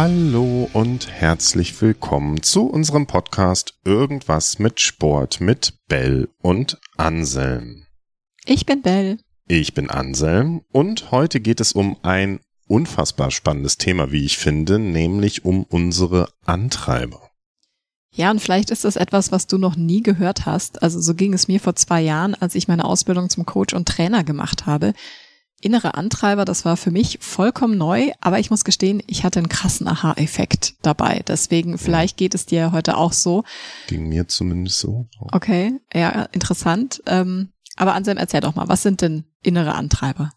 Hallo und herzlich willkommen zu unserem Podcast Irgendwas mit Sport mit Bell und Anselm. Ich bin Bell. Ich bin Anselm und heute geht es um ein unfassbar spannendes Thema, wie ich finde, nämlich um unsere Antreiber. Ja, und vielleicht ist das etwas, was du noch nie gehört hast. Also so ging es mir vor zwei Jahren, als ich meine Ausbildung zum Coach und Trainer gemacht habe. Innere Antreiber, das war für mich vollkommen neu, aber ich muss gestehen, ich hatte einen krassen Aha-Effekt dabei. Deswegen, vielleicht geht es dir heute auch so. Ging mir zumindest so. Okay, ja, interessant. Ähm, aber Anselm, erzähl doch mal, was sind denn innere Antreiber?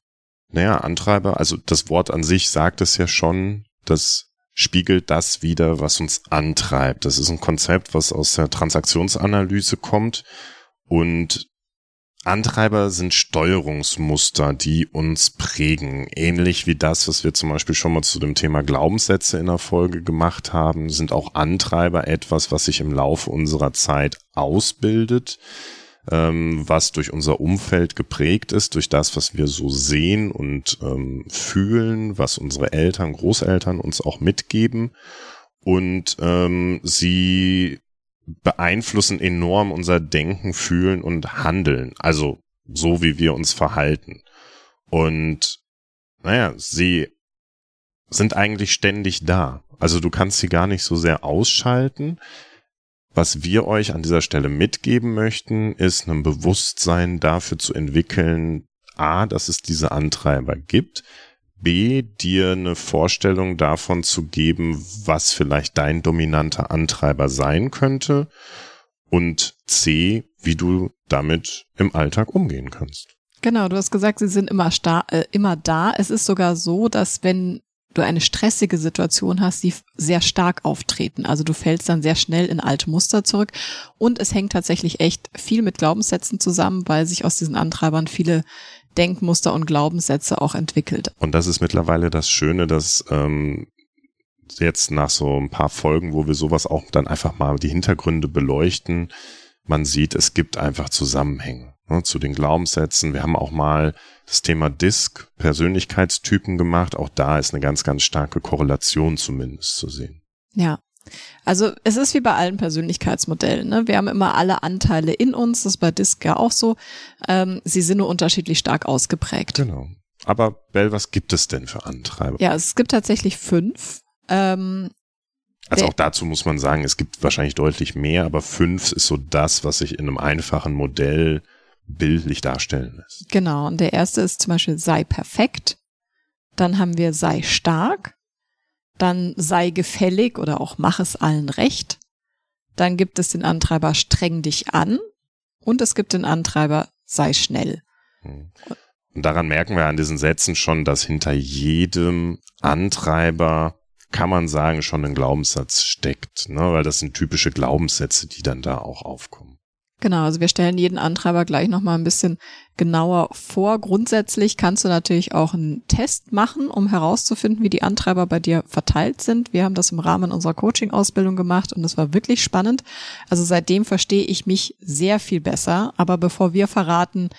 Naja, Antreiber, also das Wort an sich sagt es ja schon, das spiegelt das wieder, was uns antreibt. Das ist ein Konzept, was aus der Transaktionsanalyse kommt und Antreiber sind Steuerungsmuster, die uns prägen. Ähnlich wie das, was wir zum Beispiel schon mal zu dem Thema Glaubenssätze in der Folge gemacht haben, sind auch Antreiber etwas, was sich im Laufe unserer Zeit ausbildet, ähm, was durch unser Umfeld geprägt ist, durch das, was wir so sehen und ähm, fühlen, was unsere Eltern, Großeltern uns auch mitgeben. Und ähm, sie beeinflussen enorm unser Denken, Fühlen und Handeln. Also so, wie wir uns verhalten. Und naja, sie sind eigentlich ständig da. Also du kannst sie gar nicht so sehr ausschalten. Was wir euch an dieser Stelle mitgeben möchten, ist ein Bewusstsein dafür zu entwickeln, a, dass es diese Antreiber gibt, B, dir eine Vorstellung davon zu geben, was vielleicht dein dominanter Antreiber sein könnte und C, wie du damit im Alltag umgehen kannst. Genau, du hast gesagt, sie sind immer, äh, immer da. Es ist sogar so, dass wenn du eine stressige Situation hast, sie sehr stark auftreten. Also du fällst dann sehr schnell in alte Muster zurück. Und es hängt tatsächlich echt viel mit Glaubenssätzen zusammen, weil sich aus diesen Antreibern viele Denkmuster und Glaubenssätze auch entwickelt. Und das ist mittlerweile das Schöne, dass ähm, jetzt nach so ein paar Folgen, wo wir sowas auch dann einfach mal die Hintergründe beleuchten, man sieht, es gibt einfach Zusammenhänge ne, zu den Glaubenssätzen. Wir haben auch mal das Thema Disk, Persönlichkeitstypen gemacht. Auch da ist eine ganz, ganz starke Korrelation zumindest zu sehen. Ja, also es ist wie bei allen Persönlichkeitsmodellen. Ne? Wir haben immer alle Anteile in uns, das ist bei Disk ja auch so. Ähm, sie sind nur unterschiedlich stark ausgeprägt. Genau. Aber Bell, was gibt es denn für Antreiber? Ja, es gibt tatsächlich fünf. Ähm, also auch dazu muss man sagen, es gibt wahrscheinlich deutlich mehr, aber fünf ist so das, was sich in einem einfachen Modell bildlich darstellen lässt. Genau. Und der erste ist zum Beispiel sei perfekt. Dann haben wir sei stark dann sei gefällig oder auch mach es allen recht. Dann gibt es den Antreiber streng dich an und es gibt den Antreiber sei schnell. Hm. Und daran merken wir an diesen Sätzen schon, dass hinter jedem Antreiber kann man sagen, schon ein Glaubenssatz steckt, ne? weil das sind typische Glaubenssätze, die dann da auch aufkommen. Genau, also wir stellen jeden Antreiber gleich nochmal ein bisschen genauer vor. Grundsätzlich kannst du natürlich auch einen Test machen, um herauszufinden, wie die Antreiber bei dir verteilt sind. Wir haben das im Rahmen unserer Coaching-Ausbildung gemacht und es war wirklich spannend. Also seitdem verstehe ich mich sehr viel besser. Aber bevor wir verraten,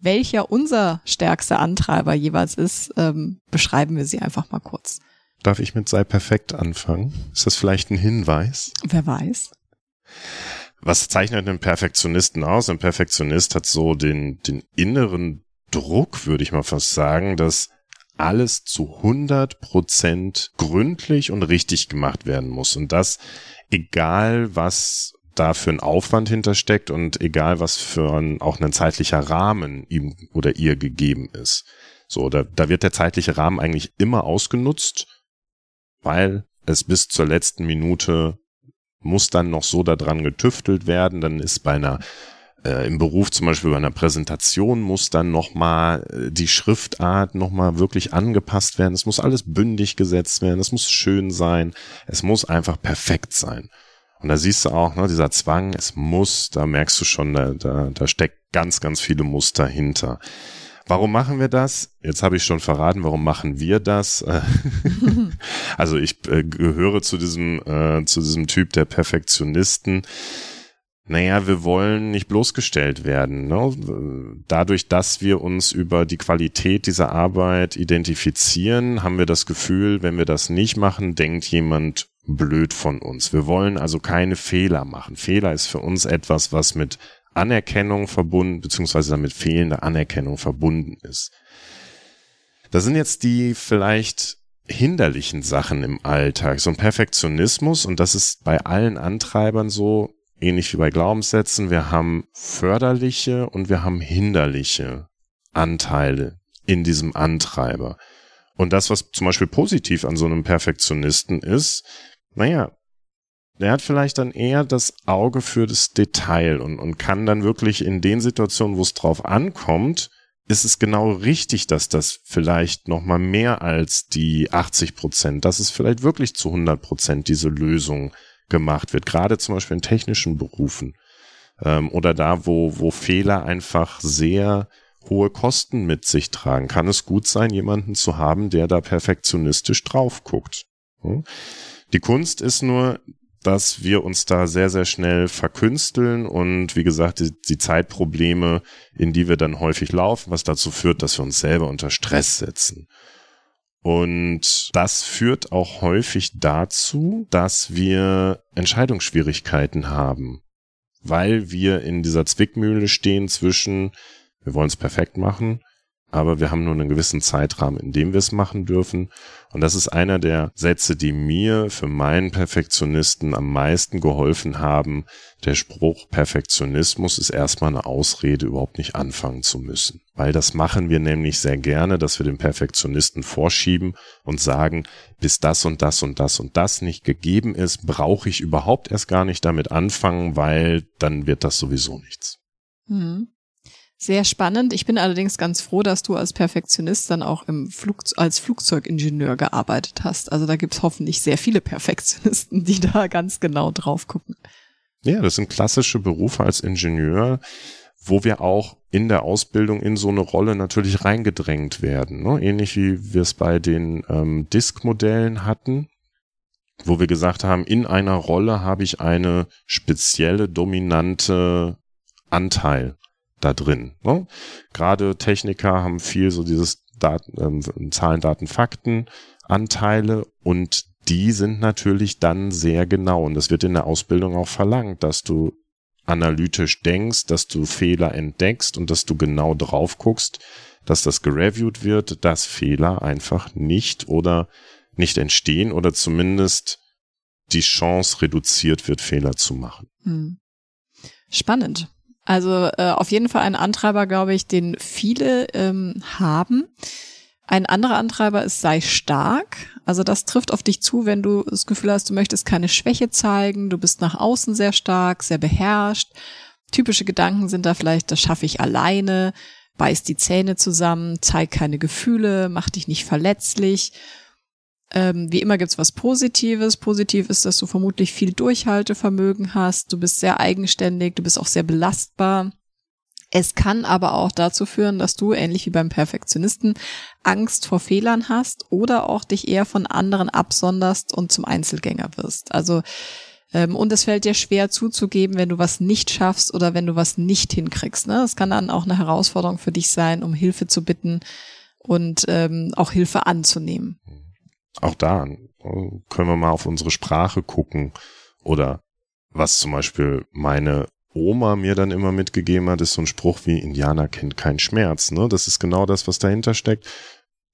welcher unser stärkster Antreiber jeweils ist, ähm, beschreiben wir sie einfach mal kurz. Darf ich mit sei perfekt anfangen? Ist das vielleicht ein Hinweis? Wer weiß was zeichnet einen Perfektionisten aus? Ein Perfektionist hat so den, den inneren Druck, würde ich mal fast sagen, dass alles zu 100 Prozent gründlich und richtig gemacht werden muss. Und das, egal was da für ein Aufwand hintersteckt und egal was für ein, auch ein zeitlicher Rahmen ihm oder ihr gegeben ist. So, da, da wird der zeitliche Rahmen eigentlich immer ausgenutzt, weil es bis zur letzten Minute muss dann noch so daran getüftelt werden. Dann ist bei einer äh, im Beruf zum Beispiel bei einer Präsentation muss dann nochmal äh, die Schriftart nochmal wirklich angepasst werden. Es muss alles bündig gesetzt werden. Es muss schön sein. Es muss einfach perfekt sein. Und da siehst du auch, ne, dieser Zwang, es muss, da merkst du schon, da, da, da steckt ganz, ganz viele Muster hinter. Warum machen wir das? Jetzt habe ich schon verraten, warum machen wir das? also ich äh, gehöre zu diesem, äh, zu diesem Typ der Perfektionisten. naja, wir wollen nicht bloßgestellt werden. Ne? Dadurch, dass wir uns über die Qualität dieser Arbeit identifizieren, haben wir das Gefühl, wenn wir das nicht machen, denkt jemand blöd von uns. Wir wollen also keine Fehler machen. Fehler ist für uns etwas, was mit Anerkennung verbunden, beziehungsweise damit fehlende Anerkennung verbunden ist. Das sind jetzt die vielleicht hinderlichen Sachen im Alltag, so ein Perfektionismus und das ist bei allen Antreibern so, ähnlich wie bei Glaubenssätzen, wir haben förderliche und wir haben hinderliche Anteile in diesem Antreiber. Und das, was zum Beispiel positiv an so einem Perfektionisten ist, naja, der hat vielleicht dann eher das Auge für das Detail und, und kann dann wirklich in den Situationen, wo es drauf ankommt, ist es genau richtig, dass das vielleicht noch mal mehr als die 80 Prozent, dass es vielleicht wirklich zu 100 Prozent diese Lösung gemacht wird, gerade zum Beispiel in technischen Berufen ähm, oder da, wo, wo Fehler einfach sehr hohe Kosten mit sich tragen, kann es gut sein, jemanden zu haben, der da perfektionistisch drauf guckt. Die Kunst ist nur, dass wir uns da sehr, sehr schnell verkünsteln und wie gesagt, die, die, Zeitprobleme, in die wir dann häufig laufen, was dazu führt, dass wir uns selber unter Stress setzen. Und das führt auch häufig dazu, dass wir Entscheidungsschwierigkeiten haben, weil wir in dieser Zwickmühle stehen zwischen, wir wollen es perfekt machen aber wir haben nur einen gewissen Zeitrahmen, in dem wir es machen dürfen. Und das ist einer der Sätze, die mir für meinen Perfektionisten am meisten geholfen haben. Der Spruch, Perfektionismus ist erstmal eine Ausrede, überhaupt nicht anfangen zu müssen. Weil das machen wir nämlich sehr gerne, dass wir den Perfektionisten vorschieben und sagen, bis das und das und das und das nicht gegeben ist, brauche ich überhaupt erst gar nicht damit anfangen, weil dann wird das sowieso nichts. Mhm. Sehr spannend. Ich bin allerdings ganz froh, dass du als Perfektionist dann auch im Flug, als Flugzeugingenieur gearbeitet hast. Also da gibt's hoffentlich sehr viele Perfektionisten, die da ganz genau drauf gucken. Ja, das sind klassische Berufe als Ingenieur, wo wir auch in der Ausbildung in so eine Rolle natürlich reingedrängt werden. Ne? Ähnlich wie wir es bei den ähm, Disk-Modellen hatten, wo wir gesagt haben, in einer Rolle habe ich eine spezielle dominante Anteil da drin. Ne? Gerade Techniker haben viel so dieses Daten, ähm, Zahlen, Daten, Fakten Anteile und die sind natürlich dann sehr genau und das wird in der Ausbildung auch verlangt, dass du analytisch denkst, dass du Fehler entdeckst und dass du genau drauf guckst, dass das gereviewt wird, dass Fehler einfach nicht oder nicht entstehen oder zumindest die Chance reduziert wird, Fehler zu machen. Hm. Spannend. Also äh, auf jeden Fall ein Antreiber, glaube ich, den viele ähm, haben. Ein anderer Antreiber ist sei stark. Also das trifft auf dich zu, wenn du das Gefühl hast, du möchtest keine Schwäche zeigen, du bist nach außen sehr stark, sehr beherrscht. Typische Gedanken sind da vielleicht, das schaffe ich alleine, beiß die Zähne zusammen, zeig keine Gefühle, mach dich nicht verletzlich ähm, wie immer gibt's was Positives. Positiv ist, dass du vermutlich viel Durchhaltevermögen hast. Du bist sehr eigenständig, du bist auch sehr belastbar. Es kann aber auch dazu führen, dass du, ähnlich wie beim Perfektionisten, Angst vor Fehlern hast oder auch dich eher von anderen absonderst und zum Einzelgänger wirst. Also ähm, und es fällt dir schwer zuzugeben, wenn du was nicht schaffst oder wenn du was nicht hinkriegst. Ne? Es kann dann auch eine Herausforderung für dich sein, um Hilfe zu bitten und ähm, auch Hilfe anzunehmen auch da können wir mal auf unsere Sprache gucken oder was zum Beispiel meine Oma mir dann immer mitgegeben hat, ist so ein Spruch wie Indianer kennt keinen Schmerz. Ne? Das ist genau das, was dahinter steckt.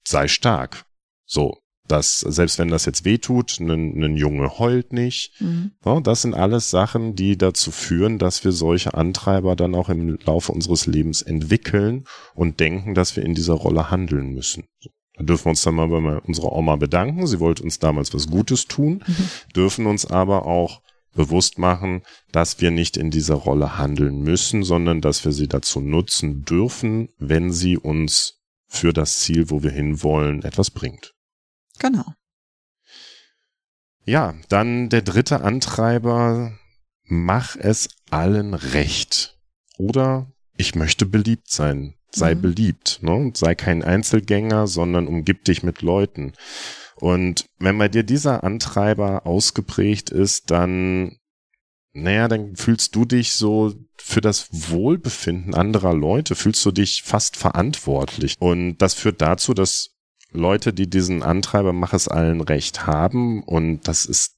Sei stark. So, dass selbst wenn das jetzt wehtut, ein, Junge heult nicht. Mhm. Ja, das sind alles Sachen, die dazu führen, dass wir solche Antreiber dann auch im Laufe unseres Lebens entwickeln und denken, dass wir in dieser Rolle handeln müssen. Da dürfen wir uns dann mal bei unserer Oma bedanken. Sie wollte uns damals was Gutes tun, mhm. dürfen uns aber auch bewusst machen, dass wir nicht in dieser Rolle handeln müssen, sondern dass wir sie dazu nutzen dürfen, wenn sie uns für das Ziel, wo wir hinwollen, etwas bringt. Genau. Ja, dann der dritte Antreiber, mach es allen recht. Oder ich möchte beliebt sein sei mhm. beliebt, ne? sei kein Einzelgänger, sondern umgib dich mit Leuten. Und wenn bei dir dieser Antreiber ausgeprägt ist, dann naja, dann fühlst du dich so für das Wohlbefinden anderer Leute, fühlst du dich fast verantwortlich. Und das führt dazu, dass Leute, die diesen Antreiber Mach es allen recht haben, und das ist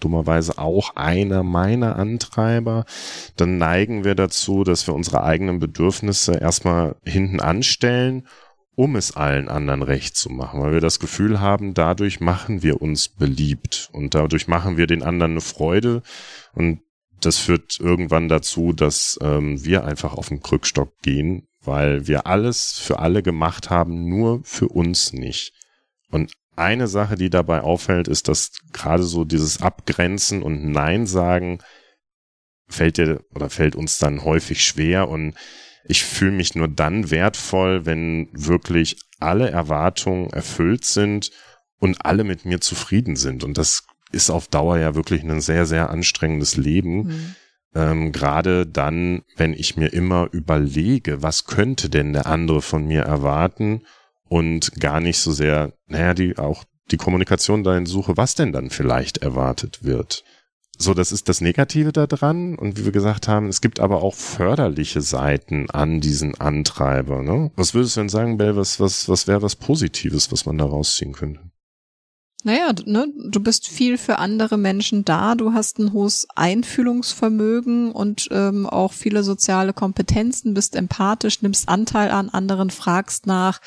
dummerweise auch einer meiner Antreiber, dann neigen wir dazu, dass wir unsere eigenen Bedürfnisse erstmal hinten anstellen, um es allen anderen recht zu machen, weil wir das Gefühl haben, dadurch machen wir uns beliebt und dadurch machen wir den anderen eine Freude. Und das führt irgendwann dazu, dass ähm, wir einfach auf den Krückstock gehen, weil wir alles für alle gemacht haben, nur für uns nicht. Und eine Sache, die dabei auffällt, ist, dass gerade so dieses Abgrenzen und Nein sagen fällt dir oder fällt uns dann häufig schwer und ich fühle mich nur dann wertvoll, wenn wirklich alle Erwartungen erfüllt sind und alle mit mir zufrieden sind. Und das ist auf Dauer ja wirklich ein sehr, sehr anstrengendes Leben. Mhm. Ähm, Gerade dann, wenn ich mir immer überlege, was könnte denn der andere von mir erwarten und gar nicht so sehr, naja, die auch die Kommunikation dahin suche, was denn dann vielleicht erwartet wird. So, das ist das Negative daran. Und wie wir gesagt haben, es gibt aber auch förderliche Seiten an diesen Antreiber. Ne? Was würdest du denn sagen, Bell, was, was, was wäre was Positives, was man da rausziehen könnte? Naja, ne, du bist viel für andere Menschen da, du hast ein hohes Einfühlungsvermögen und ähm, auch viele soziale Kompetenzen, bist empathisch, nimmst Anteil an anderen, fragst nach,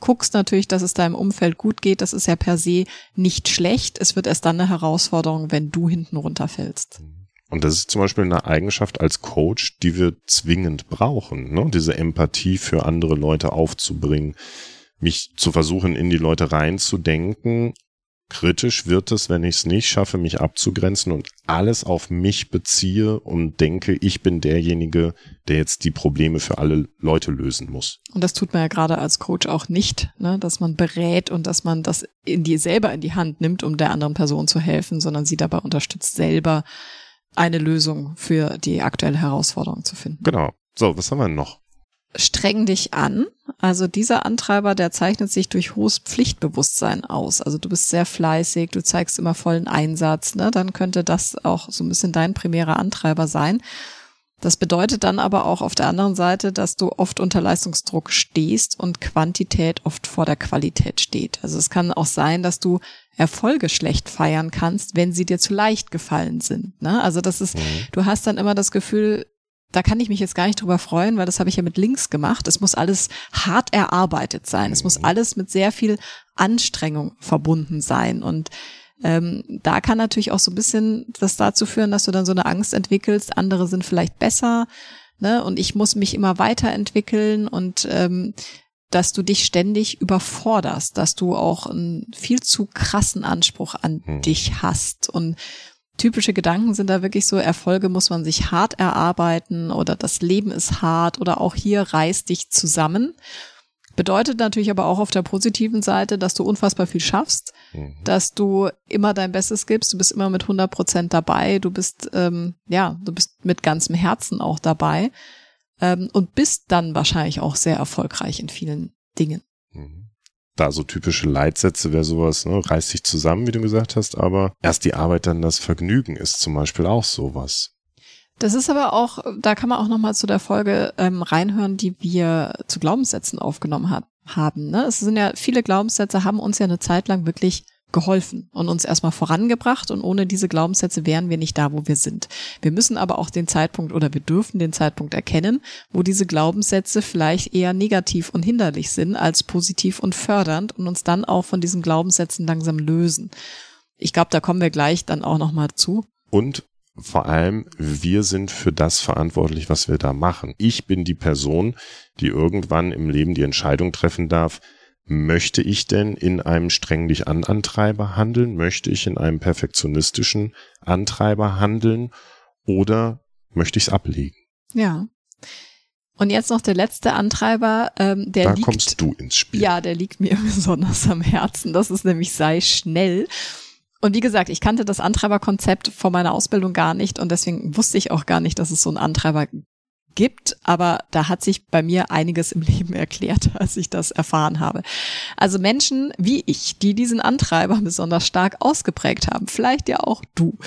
guckst natürlich, dass es deinem Umfeld gut geht. Das ist ja per se nicht schlecht. Es wird erst dann eine Herausforderung, wenn du hinten runterfällst. Und das ist zum Beispiel eine Eigenschaft als Coach, die wir zwingend brauchen, ne? diese Empathie für andere Leute aufzubringen mich zu versuchen, in die Leute reinzudenken Kritisch wird es, wenn ich es nicht schaffe, mich abzugrenzen und alles auf mich beziehe und denke, ich bin derjenige, der jetzt die Probleme für alle Leute lösen muss. Und das tut man ja gerade als Coach auch nicht, ne? dass man berät und dass man das in die selber in die Hand nimmt, um der anderen Person zu helfen, sondern sie dabei unterstützt, selber eine Lösung für die aktuelle Herausforderung zu finden. Genau. So, was haben wir noch? Streng dich an. Also dieser Antreiber, der zeichnet sich durch hohes Pflichtbewusstsein aus. Also du bist sehr fleißig, du zeigst immer vollen Einsatz. Ne? Dann könnte das auch so ein bisschen dein primärer Antreiber sein. Das bedeutet dann aber auch auf der anderen Seite, dass du oft unter Leistungsdruck stehst und Quantität oft vor der Qualität steht. Also es kann auch sein, dass du Erfolge schlecht feiern kannst, wenn sie dir zu leicht gefallen sind. Ne? Also das ist, mhm. du hast dann immer das Gefühl, da kann ich mich jetzt gar nicht drüber freuen, weil das habe ich ja mit Links gemacht. Es muss alles hart erarbeitet sein. Es muss mhm. alles mit sehr viel Anstrengung verbunden sein. Und ähm, da kann natürlich auch so ein bisschen das dazu führen, dass du dann so eine Angst entwickelst, andere sind vielleicht besser, ne? Und ich muss mich immer weiterentwickeln und ähm, dass du dich ständig überforderst, dass du auch einen viel zu krassen Anspruch an hm. dich hast und typische Gedanken sind da wirklich so, Erfolge muss man sich hart erarbeiten oder das Leben ist hart oder auch hier reiß dich zusammen. Bedeutet natürlich aber auch auf der positiven Seite, dass du unfassbar viel schaffst, mhm. dass du immer dein Bestes gibst, du bist immer mit 100 Prozent dabei, du bist, ähm, ja, du bist mit ganzem Herzen auch dabei ähm, und bist dann wahrscheinlich auch sehr erfolgreich in vielen Dingen. Mhm da so typische Leitsätze wäre sowas, ne, reiß dich zusammen, wie du gesagt hast, aber erst die Arbeit, dann das Vergnügen ist zum Beispiel auch sowas. Das ist aber auch, da kann man auch nochmal zu der Folge ähm, reinhören, die wir zu Glaubenssätzen aufgenommen hat, haben. Ne? Es sind ja viele Glaubenssätze, haben uns ja eine Zeit lang wirklich geholfen und uns erstmal vorangebracht und ohne diese Glaubenssätze wären wir nicht da, wo wir sind. Wir müssen aber auch den Zeitpunkt oder wir dürfen den Zeitpunkt erkennen, wo diese Glaubenssätze vielleicht eher negativ und hinderlich sind als positiv und fördernd und uns dann auch von diesen Glaubenssätzen langsam lösen. Ich glaube, da kommen wir gleich dann auch nochmal zu. Und vor allem, wir sind für das verantwortlich, was wir da machen. Ich bin die Person, die irgendwann im Leben die Entscheidung treffen darf, möchte ich denn in einem streng dich an Antreiber handeln? Möchte ich in einem perfektionistischen Antreiber handeln? Oder möchte ich es ablegen? Ja. Und jetzt noch der letzte Antreiber, ähm, der da liegt, kommst du ins Spiel. Ja, der liegt mir besonders am Herzen. Das ist nämlich sei schnell. Und wie gesagt, ich kannte das Antreiberkonzept vor meiner Ausbildung gar nicht und deswegen wusste ich auch gar nicht, dass es so einen Antreiber gibt, aber da hat sich bei mir einiges im Leben erklärt, als ich das erfahren habe. Also Menschen wie ich, die diesen Antreiber besonders stark ausgeprägt haben, vielleicht ja auch du,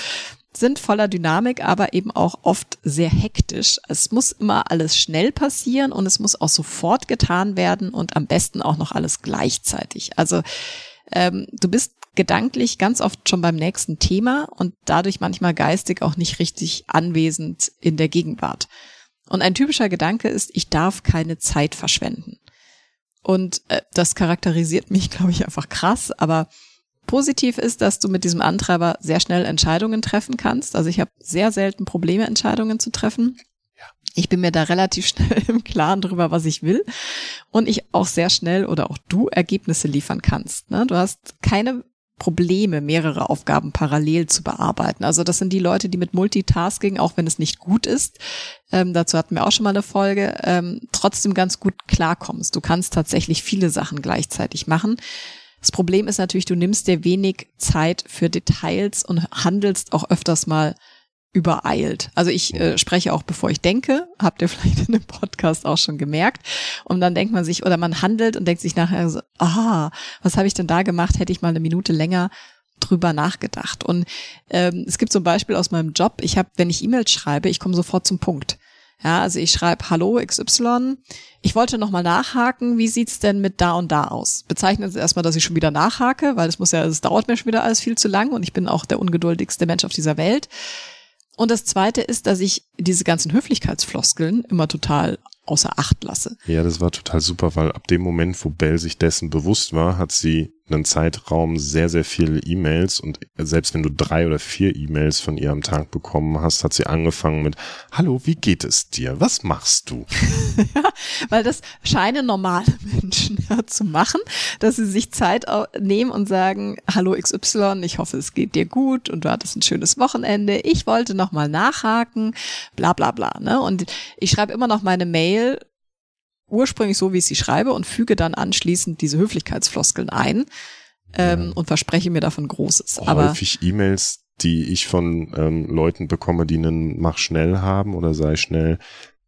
sind voller Dynamik, aber eben auch oft sehr hektisch. Es muss immer alles schnell passieren und es muss auch sofort getan werden und am besten auch noch alles gleichzeitig. Also ähm, du bist gedanklich ganz oft schon beim nächsten Thema und dadurch manchmal geistig auch nicht richtig anwesend in der Gegenwart. Und ein typischer Gedanke ist, ich darf keine Zeit verschwenden. Und äh, das charakterisiert mich, glaube ich, einfach krass. Aber positiv ist, dass du mit diesem Antreiber sehr schnell Entscheidungen treffen kannst. Also ich habe sehr selten Probleme, Entscheidungen zu treffen. Ich bin mir da relativ schnell im Klaren drüber, was ich will. Und ich auch sehr schnell oder auch du Ergebnisse liefern kannst. Ne? Du hast keine Probleme, mehrere Aufgaben parallel zu bearbeiten. Also das sind die Leute, die mit Multitasking, auch wenn es nicht gut ist, ähm, dazu hatten wir auch schon mal eine Folge, ähm, trotzdem ganz gut klarkommst. Du kannst tatsächlich viele Sachen gleichzeitig machen. Das Problem ist natürlich, du nimmst dir wenig Zeit für Details und handelst auch öfters mal übereilt. Also ich äh, spreche auch bevor ich denke, habt ihr vielleicht in dem Podcast auch schon gemerkt. Und dann denkt man sich, oder man handelt und denkt sich nachher so, aha, was habe ich denn da gemacht? Hätte ich mal eine Minute länger drüber nachgedacht. Und ähm, es gibt zum Beispiel aus meinem Job, ich habe, wenn ich E-Mails schreibe, ich komme sofort zum Punkt. Ja, also ich schreibe Hallo XY. Ich wollte nochmal nachhaken, wie sieht's denn mit da und da aus? Bezeichnen Sie erstmal, dass ich schon wieder nachhake, weil es muss ja, es dauert mir schon wieder alles viel zu lang und ich bin auch der ungeduldigste Mensch auf dieser Welt. Und das zweite ist, dass ich diese ganzen Höflichkeitsfloskeln immer total außer Acht lasse. Ja, das war total super, weil ab dem Moment, wo Bell sich dessen bewusst war, hat sie einen Zeitraum sehr, sehr viele E-Mails und selbst wenn du drei oder vier E-Mails von ihr am Tag bekommen hast, hat sie angefangen mit, hallo, wie geht es dir? Was machst du? ja, weil das scheinen normale Menschen ja, zu machen, dass sie sich Zeit nehmen und sagen, hallo XY, ich hoffe, es geht dir gut und du hattest ein schönes Wochenende. Ich wollte nochmal nachhaken, bla bla bla. Ne? Und ich schreibe immer noch meine Mail ursprünglich so, wie ich sie schreibe und füge dann anschließend diese Höflichkeitsfloskeln ein ähm, ja. und verspreche mir davon Großes. Aber Häufig E-Mails, die ich von ähm, Leuten bekomme, die einen Mach schnell haben oder sei schnell,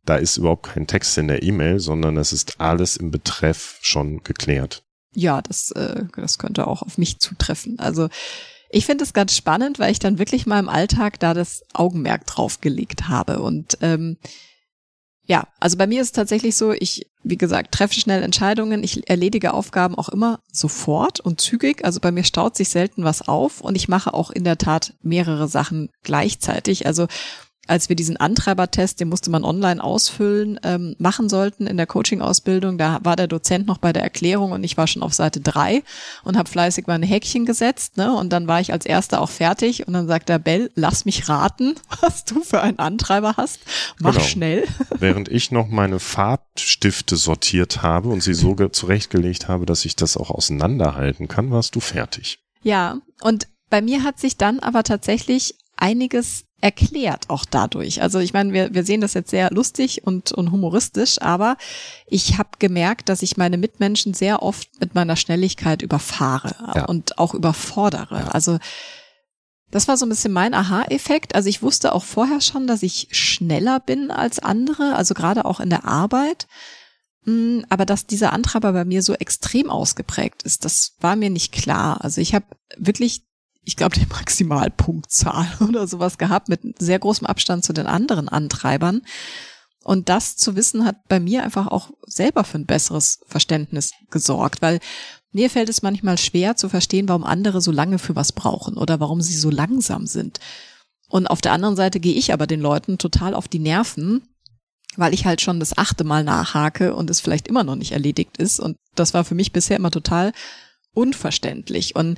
da ist überhaupt kein Text in der E-Mail, sondern es ist alles im Betreff schon geklärt. Ja, das, äh, das könnte auch auf mich zutreffen. Also ich finde es ganz spannend, weil ich dann wirklich mal im Alltag da das Augenmerk drauf gelegt habe. Und ähm, ja, also bei mir ist es tatsächlich so, ich, wie gesagt, treffe schnell Entscheidungen, ich erledige Aufgaben auch immer sofort und zügig. Also bei mir staut sich selten was auf und ich mache auch in der Tat mehrere Sachen gleichzeitig. Also als wir diesen Antreibertest, den musste man online ausfüllen, ähm, machen sollten in der Coaching-Ausbildung, da war der Dozent noch bei der Erklärung und ich war schon auf Seite drei und habe fleißig meine Häkchen gesetzt. Ne? Und dann war ich als Erster auch fertig und dann sagt der Bell, lass mich raten, was du für einen Antreiber hast. Mach genau. schnell. Während ich noch meine Farbstifte sortiert habe und sie so zurechtgelegt habe, dass ich das auch auseinanderhalten kann, warst du fertig. Ja, und bei mir hat sich dann aber tatsächlich einiges erklärt auch dadurch. Also ich meine, wir, wir sehen das jetzt sehr lustig und, und humoristisch, aber ich habe gemerkt, dass ich meine Mitmenschen sehr oft mit meiner Schnelligkeit überfahre ja. und auch überfordere. Ja. Also das war so ein bisschen mein Aha-Effekt. Also ich wusste auch vorher schon, dass ich schneller bin als andere, also gerade auch in der Arbeit. Hm, aber dass dieser Antreiber bei mir so extrem ausgeprägt ist, das war mir nicht klar. Also ich habe wirklich ich glaube, die Maximalpunktzahl oder sowas gehabt mit sehr großem Abstand zu den anderen Antreibern. Und das zu wissen hat bei mir einfach auch selber für ein besseres Verständnis gesorgt, weil mir fällt es manchmal schwer zu verstehen, warum andere so lange für was brauchen oder warum sie so langsam sind. Und auf der anderen Seite gehe ich aber den Leuten total auf die Nerven, weil ich halt schon das achte Mal nachhake und es vielleicht immer noch nicht erledigt ist. Und das war für mich bisher immer total unverständlich. Und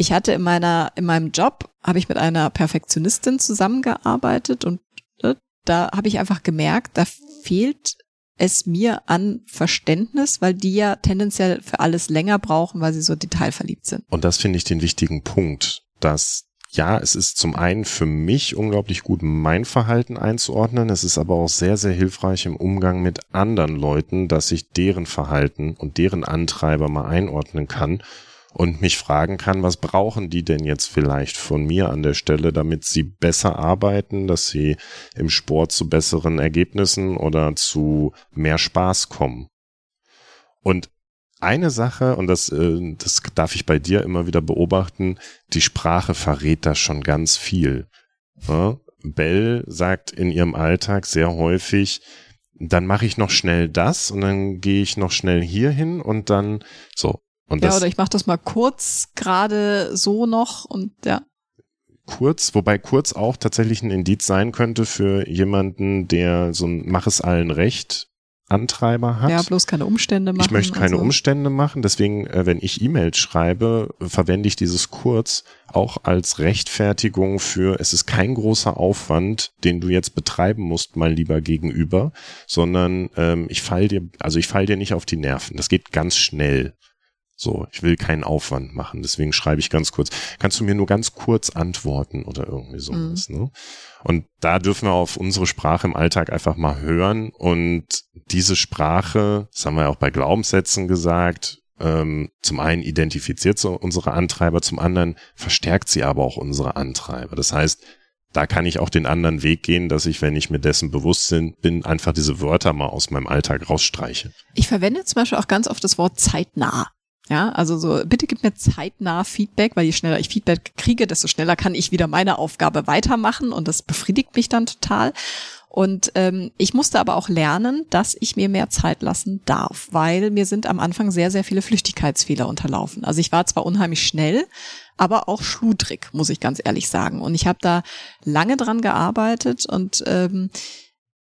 ich hatte in meiner, in meinem Job, habe ich mit einer Perfektionistin zusammengearbeitet und äh, da habe ich einfach gemerkt, da fehlt es mir an Verständnis, weil die ja tendenziell für alles länger brauchen, weil sie so detailverliebt sind. Und das finde ich den wichtigen Punkt, dass ja, es ist zum einen für mich unglaublich gut, mein Verhalten einzuordnen. Es ist aber auch sehr, sehr hilfreich im Umgang mit anderen Leuten, dass ich deren Verhalten und deren Antreiber mal einordnen kann und mich fragen kann, was brauchen die denn jetzt vielleicht von mir an der Stelle, damit sie besser arbeiten, dass sie im Sport zu besseren Ergebnissen oder zu mehr Spaß kommen. Und eine Sache, und das, äh, das darf ich bei dir immer wieder beobachten, die Sprache verrät da schon ganz viel. Ja, Bell sagt in ihrem Alltag sehr häufig, dann mache ich noch schnell das und dann gehe ich noch schnell hier hin und dann so. Und ja, oder ich mache das mal kurz gerade so noch und ja. kurz, wobei kurz auch tatsächlich ein Indiz sein könnte für jemanden, der so ein Mach es allen recht Antreiber hat. Ja, bloß keine Umstände machen. Ich möchte keine also. Umstände machen, deswegen, äh, wenn ich E-Mails schreibe, verwende ich dieses kurz auch als Rechtfertigung für, es ist kein großer Aufwand, den du jetzt betreiben musst, mein lieber Gegenüber, sondern ähm, ich fall dir, also ich fall dir nicht auf die Nerven. Das geht ganz schnell. So, ich will keinen Aufwand machen, deswegen schreibe ich ganz kurz. Kannst du mir nur ganz kurz antworten oder irgendwie sowas, ne? Und da dürfen wir auf unsere Sprache im Alltag einfach mal hören und diese Sprache, das haben wir ja auch bei Glaubenssätzen gesagt, ähm, zum einen identifiziert sie unsere Antreiber, zum anderen verstärkt sie aber auch unsere Antreiber. Das heißt, da kann ich auch den anderen Weg gehen, dass ich, wenn ich mir dessen bewusst bin, einfach diese Wörter mal aus meinem Alltag rausstreiche. Ich verwende zum Beispiel auch ganz oft das Wort zeitnah. Ja, also so, bitte gib mir zeitnah Feedback, weil je schneller ich Feedback kriege, desto schneller kann ich wieder meine Aufgabe weitermachen und das befriedigt mich dann total. Und ähm, ich musste aber auch lernen, dass ich mir mehr Zeit lassen darf, weil mir sind am Anfang sehr, sehr viele Flüchtigkeitsfehler unterlaufen. Also ich war zwar unheimlich schnell, aber auch schludrig, muss ich ganz ehrlich sagen. Und ich habe da lange dran gearbeitet und ähm,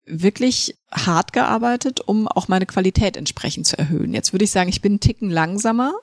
wirklich hart gearbeitet, um auch meine Qualität entsprechend zu erhöhen. Jetzt würde ich sagen, ich bin einen Ticken langsamer,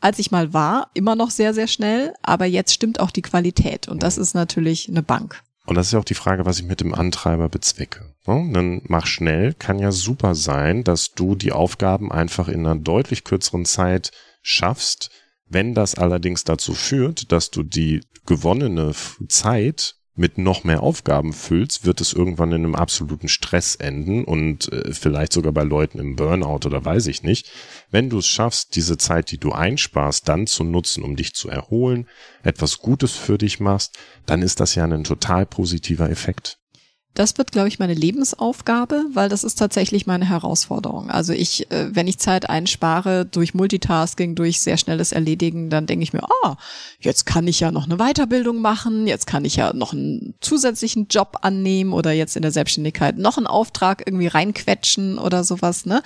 als ich mal war, immer noch sehr, sehr schnell, aber jetzt stimmt auch die Qualität und das ist natürlich eine Bank. Und das ist ja auch die Frage, was ich mit dem Antreiber bezwecke. Ne? Dann mach schnell, kann ja super sein, dass du die Aufgaben einfach in einer deutlich kürzeren Zeit schaffst. Wenn das allerdings dazu führt, dass du die gewonnene Zeit mit noch mehr Aufgaben füllst, wird es irgendwann in einem absoluten Stress enden und äh, vielleicht sogar bei Leuten im Burnout oder weiß ich nicht. Wenn du es schaffst, diese Zeit, die du einsparst, dann zu nutzen, um dich zu erholen, etwas Gutes für dich machst, dann ist das ja ein total positiver Effekt. Das wird, glaube ich, meine Lebensaufgabe, weil das ist tatsächlich meine Herausforderung. Also ich, äh, wenn ich Zeit einspare durch Multitasking, durch sehr schnelles Erledigen, dann denke ich mir, ah, jetzt kann ich ja noch eine Weiterbildung machen, jetzt kann ich ja noch einen zusätzlichen Job annehmen oder jetzt in der Selbstständigkeit noch einen Auftrag irgendwie reinquetschen oder sowas, ne?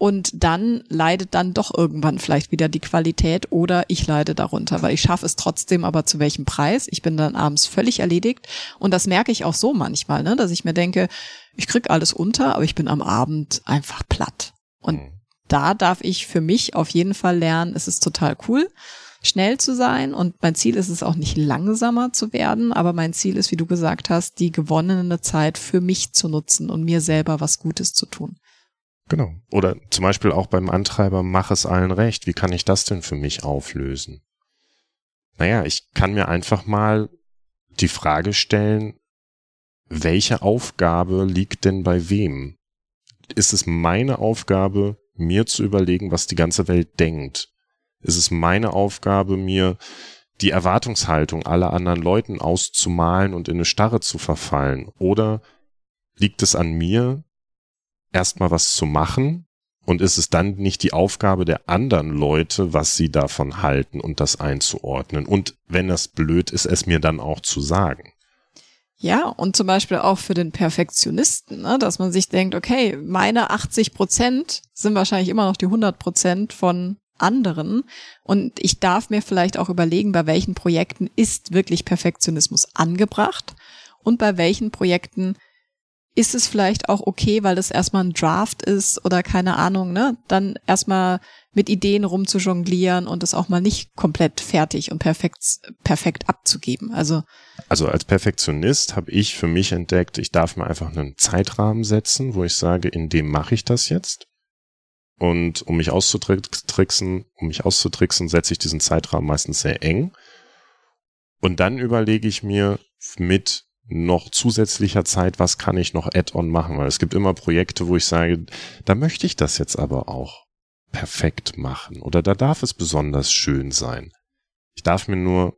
Und dann leidet dann doch irgendwann vielleicht wieder die Qualität oder ich leide darunter, weil ich schaffe es trotzdem, aber zu welchem Preis? Ich bin dann abends völlig erledigt. Und das merke ich auch so manchmal, ne, dass ich mir denke, ich krieg alles unter, aber ich bin am Abend einfach platt. Und Mhm. da darf ich für mich auf jeden Fall lernen, es ist total cool, schnell zu sein. Und mein Ziel ist es auch nicht langsamer zu werden, aber mein Ziel ist, wie du gesagt hast, die gewonnene Zeit für mich zu nutzen und mir selber was Gutes zu tun. Genau. Oder zum Beispiel auch beim Antreiber, mach es allen recht. Wie kann ich das denn für mich auflösen? Naja, ich kann mir einfach mal die Frage stellen, welche Aufgabe liegt denn bei wem? Ist es meine Aufgabe, mir zu überlegen, was die ganze Welt denkt? Ist es meine Aufgabe, mir die Erwartungshaltung aller anderen Leuten auszumalen und in eine Starre zu verfallen? Oder liegt es an mir, erstmal was zu machen und ist es dann nicht die Aufgabe der anderen Leute, was sie davon halten und das einzuordnen und wenn das blöd ist, es mir dann auch zu sagen. Ja, und zum Beispiel auch für den Perfektionisten, ne, dass man sich denkt, okay, meine 80 Prozent sind wahrscheinlich immer noch die 100 Prozent von anderen. Und ich darf mir vielleicht auch überlegen, bei welchen Projekten ist wirklich Perfektionismus angebracht und bei welchen Projekten ist es vielleicht auch okay, weil das erstmal ein Draft ist oder keine Ahnung, ne? Dann erstmal mit Ideen rumzujonglieren und es auch mal nicht komplett fertig und perfekt, perfekt abzugeben. Also Also als Perfektionist habe ich für mich entdeckt, ich darf mir einfach einen Zeitrahmen setzen, wo ich sage, in dem mache ich das jetzt. Und um mich auszutricksen, um mich auszutricksen, setze ich diesen Zeitrahmen meistens sehr eng. Und dann überlege ich mir mit noch zusätzlicher Zeit, was kann ich noch add-on machen? Weil es gibt immer Projekte, wo ich sage, da möchte ich das jetzt aber auch perfekt machen oder da darf es besonders schön sein. Ich darf mir nur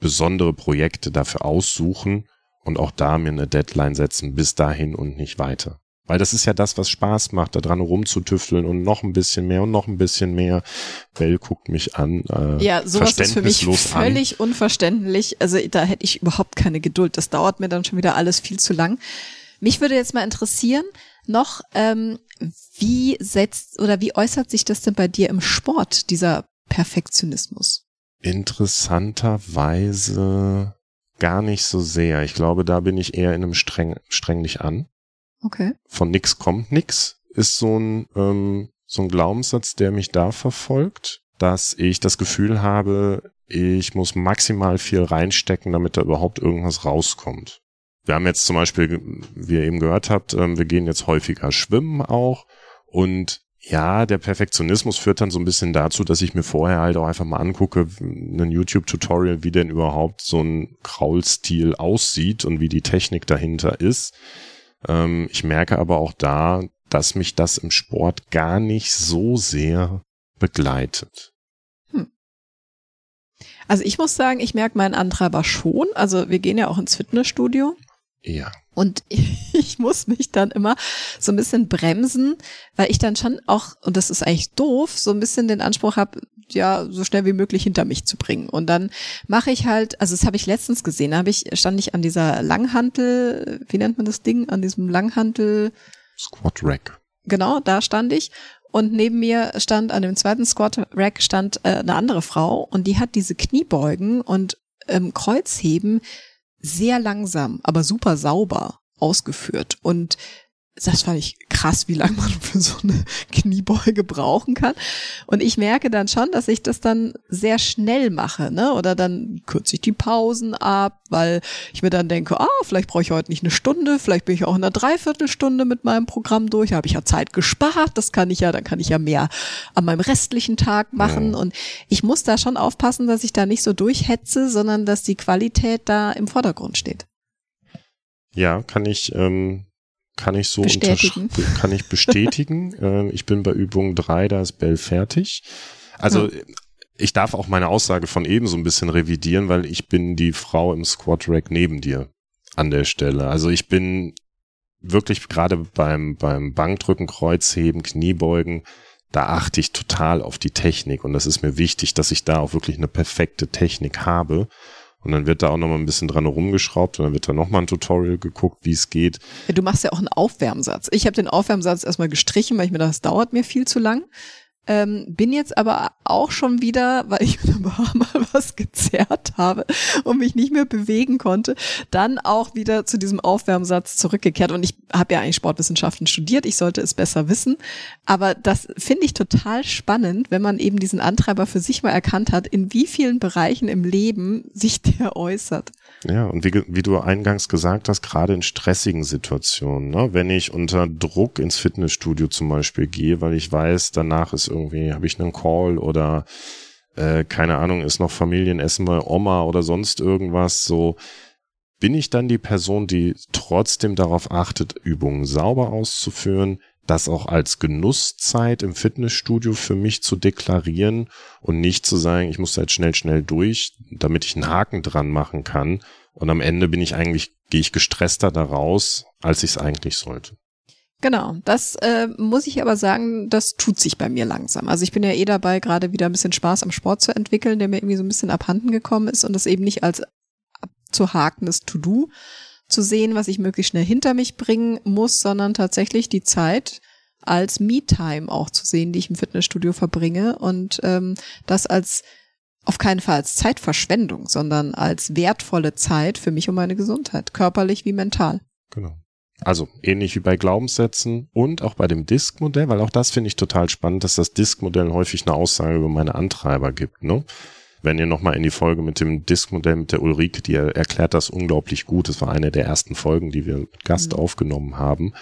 besondere Projekte dafür aussuchen und auch da mir eine Deadline setzen, bis dahin und nicht weiter. Weil das ist ja das, was Spaß macht, da dran rumzutüfteln und noch ein bisschen mehr und noch ein bisschen mehr. Bell guckt mich an. Äh, ja, sowas ist für mich völlig an. unverständlich. Also da hätte ich überhaupt keine Geduld. Das dauert mir dann schon wieder alles viel zu lang. Mich würde jetzt mal interessieren, noch, ähm, wie setzt oder wie äußert sich das denn bei dir im Sport, dieser Perfektionismus? Interessanterweise gar nicht so sehr. Ich glaube, da bin ich eher in einem streng, streng dich an. Okay. Von nix kommt nix ist so ein, ähm, so ein Glaubenssatz, der mich da verfolgt, dass ich das Gefühl habe, ich muss maximal viel reinstecken, damit da überhaupt irgendwas rauskommt. Wir haben jetzt zum Beispiel, wie ihr eben gehört habt, ähm, wir gehen jetzt häufiger schwimmen auch und ja, der Perfektionismus führt dann so ein bisschen dazu, dass ich mir vorher halt auch einfach mal angucke, ein YouTube-Tutorial, wie denn überhaupt so ein Kraulstil aussieht und wie die Technik dahinter ist. Ähm, ich merke aber auch da, dass mich das im Sport gar nicht so sehr begleitet. Hm. Also ich muss sagen, ich merke meinen Antreiber schon. Also wir gehen ja auch ins Fitnessstudio. Ja. Und ich muss mich dann immer so ein bisschen bremsen, weil ich dann schon auch, und das ist eigentlich doof, so ein bisschen den Anspruch habe, ja, so schnell wie möglich hinter mich zu bringen. Und dann mache ich halt, also das habe ich letztens gesehen, da habe ich, stand ich an dieser Langhantel, wie nennt man das Ding, an diesem Langhantel. Squat Rack. Genau, da stand ich. Und neben mir stand, an dem zweiten Squat Rack stand äh, eine andere Frau und die hat diese Kniebeugen und ähm, Kreuzheben sehr langsam, aber super sauber ausgeführt. Und das fand ich krass, wie lange man für so eine Kniebeuge brauchen kann. Und ich merke dann schon, dass ich das dann sehr schnell mache, ne? Oder dann kürze ich die Pausen ab, weil ich mir dann denke, ah, vielleicht brauche ich heute nicht eine Stunde, vielleicht bin ich auch in einer Dreiviertelstunde mit meinem Programm durch, habe ich ja Zeit gespart, das kann ich ja, dann kann ich ja mehr an meinem restlichen Tag machen. Ja. Und ich muss da schon aufpassen, dass ich da nicht so durchhetze, sondern dass die Qualität da im Vordergrund steht. Ja, kann ich ähm, kann ich so bestätigen. kann ich bestätigen. äh, ich bin bei Übung drei, da ist Bell fertig. Also hm. ich darf auch meine Aussage von eben so ein bisschen revidieren, weil ich bin die Frau im Squat Rack neben dir an der Stelle. Also ich bin wirklich gerade beim beim Bankdrücken, Kreuzheben, Kniebeugen, da achte ich total auf die Technik und das ist mir wichtig, dass ich da auch wirklich eine perfekte Technik habe. Und dann wird da auch noch mal ein bisschen dran rumgeschraubt und dann wird da noch mal ein Tutorial geguckt, wie es geht. Ja, du machst ja auch einen Aufwärmsatz. Ich habe den Aufwärmsatz erstmal gestrichen, weil ich mir dachte, das dauert mir viel zu lang. Ähm, bin jetzt aber auch schon wieder, weil ich paar Mal was gezerrt habe und mich nicht mehr bewegen konnte, dann auch wieder zu diesem Aufwärmsatz zurückgekehrt. Und ich habe ja eigentlich Sportwissenschaften studiert, ich sollte es besser wissen. Aber das finde ich total spannend, wenn man eben diesen Antreiber für sich mal erkannt hat, in wie vielen Bereichen im Leben sich der äußert. Ja, und wie, wie du eingangs gesagt hast, gerade in stressigen Situationen, ne? wenn ich unter Druck ins Fitnessstudio zum Beispiel gehe, weil ich weiß, danach ist irgendwie, habe ich einen Call oder äh, keine Ahnung, ist noch Familienessen bei Oma oder sonst irgendwas, so bin ich dann die Person, die trotzdem darauf achtet, Übungen sauber auszuführen, das auch als Genusszeit im Fitnessstudio für mich zu deklarieren und nicht zu sagen, ich muss jetzt schnell, schnell durch, damit ich einen Haken dran machen kann. Und am Ende bin ich eigentlich, gehe ich gestresster daraus, als ich es eigentlich sollte. Genau, das äh, muss ich aber sagen, das tut sich bei mir langsam. Also ich bin ja eh dabei, gerade wieder ein bisschen Spaß am Sport zu entwickeln, der mir irgendwie so ein bisschen abhanden gekommen ist und das eben nicht als abzuhakendes To-Do, zu sehen, was ich möglichst schnell hinter mich bringen muss, sondern tatsächlich die Zeit als Me-Time auch zu sehen, die ich im Fitnessstudio verbringe und ähm, das als auf keinen Fall als Zeitverschwendung, sondern als wertvolle Zeit für mich und meine Gesundheit, körperlich wie mental. Genau. Also ähnlich wie bei Glaubenssätzen und auch bei dem Disk-Modell, weil auch das finde ich total spannend, dass das Disk-Modell häufig eine Aussage über meine Antreiber gibt. Ne? wenn ihr nochmal in die Folge mit dem Disk-Modell mit der Ulrike, die erklärt das unglaublich gut. Das war eine der ersten Folgen, die wir mit Gast mhm. aufgenommen haben.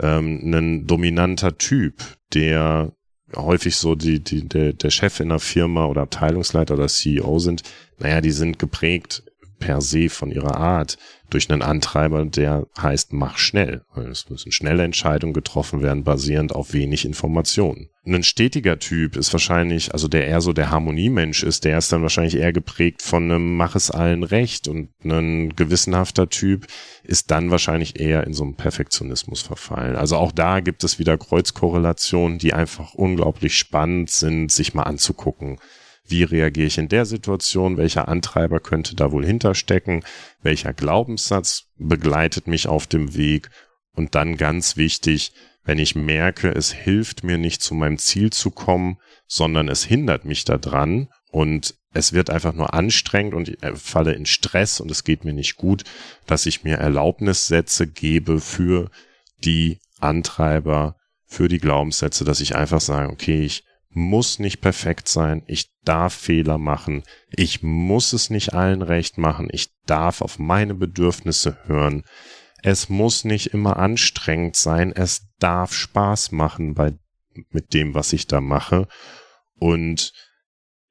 Ähm, ein dominanter Typ, der häufig so die, die, der, der Chef in einer Firma oder Abteilungsleiter oder CEO sind, naja, die sind geprägt per se von ihrer Art durch einen Antreiber, der heißt, mach schnell. Es müssen schnelle Entscheidungen getroffen werden, basierend auf wenig Informationen. Ein stetiger Typ ist wahrscheinlich, also der eher so der Harmoniemensch ist, der ist dann wahrscheinlich eher geprägt von einem Mach es allen recht und ein gewissenhafter Typ ist dann wahrscheinlich eher in so einem Perfektionismus verfallen. Also auch da gibt es wieder Kreuzkorrelationen, die einfach unglaublich spannend sind, sich mal anzugucken wie reagiere ich in der Situation, welcher Antreiber könnte da wohl hinterstecken, welcher Glaubenssatz begleitet mich auf dem Weg? Und dann ganz wichtig, wenn ich merke, es hilft mir nicht zu meinem Ziel zu kommen, sondern es hindert mich daran und es wird einfach nur anstrengend und ich falle in Stress und es geht mir nicht gut, dass ich mir Erlaubnissätze gebe für die Antreiber, für die Glaubenssätze, dass ich einfach sage, okay, ich muss nicht perfekt sein, ich darf Fehler machen, ich muss es nicht allen recht machen, ich darf auf meine Bedürfnisse hören. Es muss nicht immer anstrengend sein, es darf Spaß machen bei mit dem, was ich da mache. Und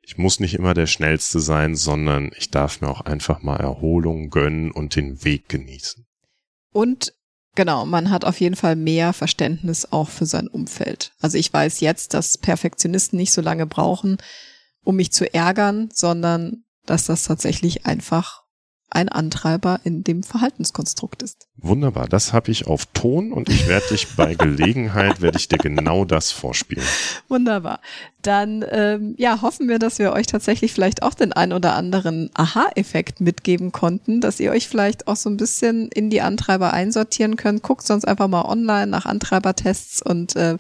ich muss nicht immer der schnellste sein, sondern ich darf mir auch einfach mal Erholung gönnen und den Weg genießen. Und Genau, man hat auf jeden Fall mehr Verständnis auch für sein Umfeld. Also ich weiß jetzt, dass Perfektionisten nicht so lange brauchen, um mich zu ärgern, sondern dass das tatsächlich einfach ein Antreiber in dem Verhaltenskonstrukt ist. Wunderbar, das habe ich auf Ton und ich werde dich bei Gelegenheit, werde ich dir genau das vorspielen. Wunderbar. Dann ähm, ja, hoffen wir, dass wir euch tatsächlich vielleicht auch den ein oder anderen Aha-Effekt mitgeben konnten, dass ihr euch vielleicht auch so ein bisschen in die Antreiber einsortieren könnt. Guckt sonst einfach mal online nach Antreibertests und äh,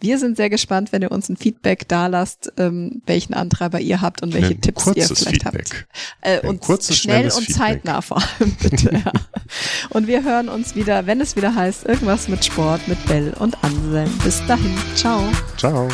wir sind sehr gespannt, wenn ihr uns ein Feedback da lasst, ähm, welchen Antreiber ihr habt und welche Ein Tipps ihr vielleicht Feedback. habt. Äh, und kurzes, schnell und Feedback. zeitnah vor allem, bitte. ja. Und wir hören uns wieder, wenn es wieder heißt, irgendwas mit Sport mit Bell und Anselm. Bis dahin. Ciao. Ciao.